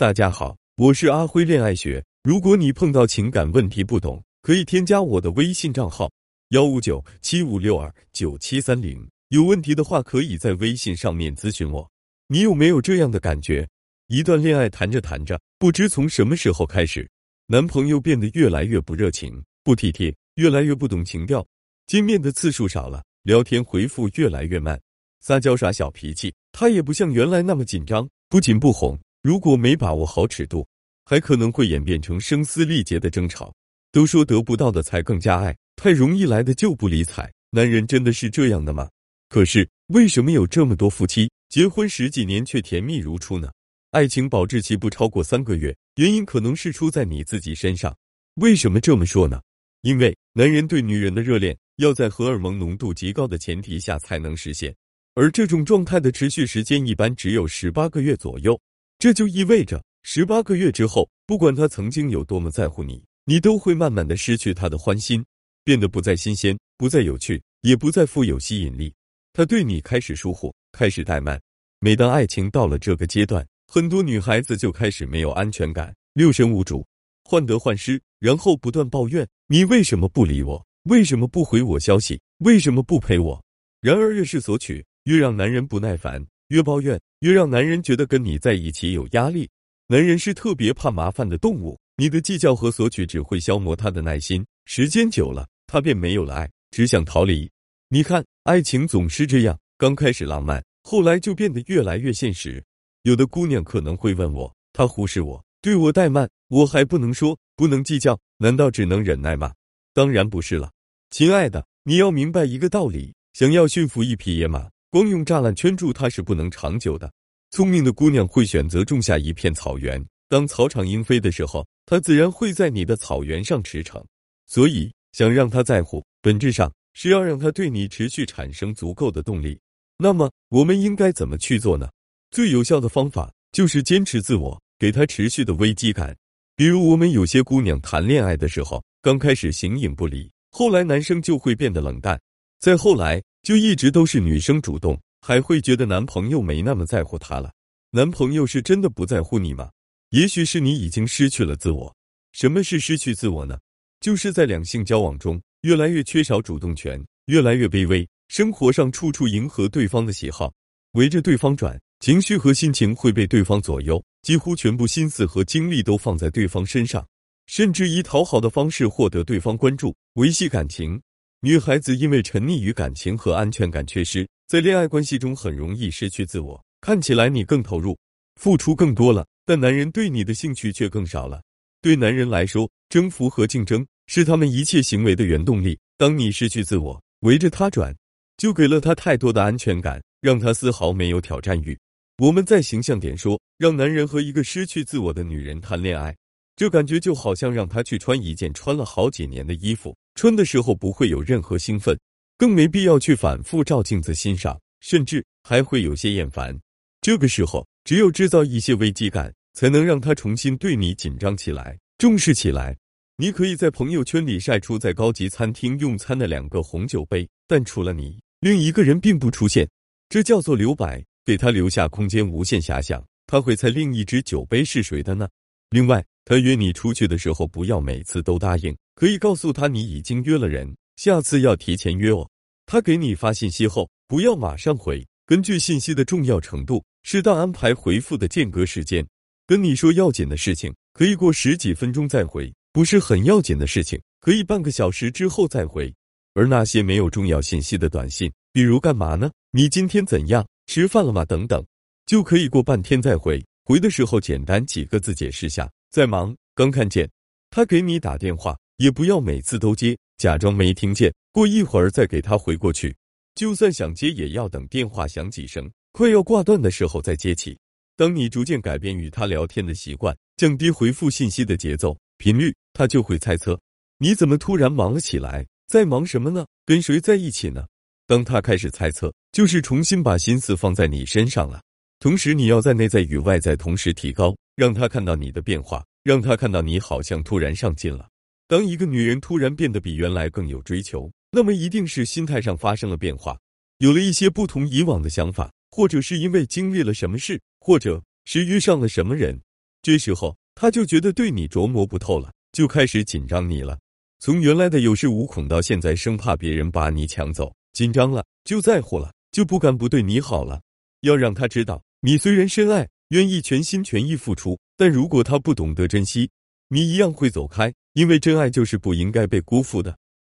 大家好，我是阿辉恋爱学。如果你碰到情感问题不懂，可以添加我的微信账号幺五九七五六二九七三零。有问题的话，可以在微信上面咨询我。你有没有这样的感觉？一段恋爱谈着谈着，不知从什么时候开始，男朋友变得越来越不热情、不体贴，越来越不懂情调，见面的次数少了，聊天回复越来越慢，撒娇耍小脾气，他也不像原来那么紧张，不紧不哄。如果没把握好尺度，还可能会演变成声嘶力竭的争吵。都说得不到的才更加爱，太容易来的就不理睬。男人真的是这样的吗？可是为什么有这么多夫妻结婚十几年却甜蜜如初呢？爱情保质期不超过三个月，原因可能是出在你自己身上。为什么这么说呢？因为男人对女人的热恋要在荷尔蒙浓度极高的前提下才能实现，而这种状态的持续时间一般只有十八个月左右。这就意味着，十八个月之后，不管他曾经有多么在乎你，你都会慢慢的失去他的欢心，变得不再新鲜，不再有趣，也不再富有吸引力。他对你开始疏忽，开始怠慢。每当爱情到了这个阶段，很多女孩子就开始没有安全感，六神无主，患得患失，然后不断抱怨：“你为什么不理我？为什么不回我消息？为什么不陪我？”然而，越是索取，越让男人不耐烦。越抱怨，越让男人觉得跟你在一起有压力。男人是特别怕麻烦的动物，你的计较和索取只会消磨他的耐心。时间久了，他便没有了爱，只想逃离。你看，爱情总是这样，刚开始浪漫，后来就变得越来越现实。有的姑娘可能会问我，他忽视我，对我怠慢，我还不能说，不能计较，难道只能忍耐吗？当然不是了，亲爱的，你要明白一个道理：想要驯服一匹野马。光用栅栏圈住它是不能长久的。聪明的姑娘会选择种下一片草原，当草长莺飞的时候，它自然会在你的草原上驰骋。所以，想让他在乎，本质上是要让他对你持续产生足够的动力。那么，我们应该怎么去做呢？最有效的方法就是坚持自我，给他持续的危机感。比如，我们有些姑娘谈恋爱的时候，刚开始形影不离，后来男生就会变得冷淡，再后来。就一直都是女生主动，还会觉得男朋友没那么在乎她了。男朋友是真的不在乎你吗？也许是你已经失去了自我。什么是失去自我呢？就是在两性交往中越来越缺少主动权，越来越卑微，生活上处处迎合对方的喜好，围着对方转，情绪和心情会被对方左右，几乎全部心思和精力都放在对方身上，甚至以讨好的方式获得对方关注，维系感情。女孩子因为沉溺于感情和安全感缺失，在恋爱关系中很容易失去自我。看起来你更投入，付出更多了，但男人对你的兴趣却更少了。对男人来说，征服和竞争是他们一切行为的原动力。当你失去自我，围着他转，就给了他太多的安全感，让他丝毫没有挑战欲。我们再形象点说，让男人和一个失去自我的女人谈恋爱，这感觉就好像让他去穿一件穿了好几年的衣服。穿的时候不会有任何兴奋，更没必要去反复照镜子欣赏，甚至还会有些厌烦。这个时候，只有制造一些危机感，才能让他重新对你紧张起来，重视起来。你可以在朋友圈里晒出在高级餐厅用餐的两个红酒杯，但除了你，另一个人并不出现，这叫做留白，给他留下空间，无限遐想。他会猜另一只酒杯是谁的呢？另外，他约你出去的时候，不要每次都答应。可以告诉他你已经约了人，下次要提前约哦。他给你发信息后，不要马上回，根据信息的重要程度，适当安排回复的间隔时间。跟你说要紧的事情，可以过十几分钟再回；不是很要紧的事情，可以半个小时之后再回。而那些没有重要信息的短信，比如干嘛呢？你今天怎样？吃饭了吗？等等，就可以过半天再回。回的时候简单几个字解释下，在忙，刚看见他给你打电话。也不要每次都接，假装没听见，过一会儿再给他回过去。就算想接，也要等电话响几声，快要挂断的时候再接起。当你逐渐改变与他聊天的习惯，降低回复信息的节奏频率，他就会猜测你怎么突然忙了起来，在忙什么呢？跟谁在一起呢？当他开始猜测，就是重新把心思放在你身上了。同时，你要在内在与外在同时提高，让他看到你的变化，让他看到你好像突然上进了。当一个女人突然变得比原来更有追求，那么一定是心态上发生了变化，有了一些不同以往的想法，或者是因为经历了什么事，或者是遇上了什么人。这时候他就觉得对你琢磨不透了，就开始紧张你了。从原来的有恃无恐到现在生怕别人把你抢走，紧张了就在乎了，就不敢不对你好了。要让他知道，你虽然深爱，愿意全心全意付出，但如果他不懂得珍惜，你一样会走开，因为真爱就是不应该被辜负的。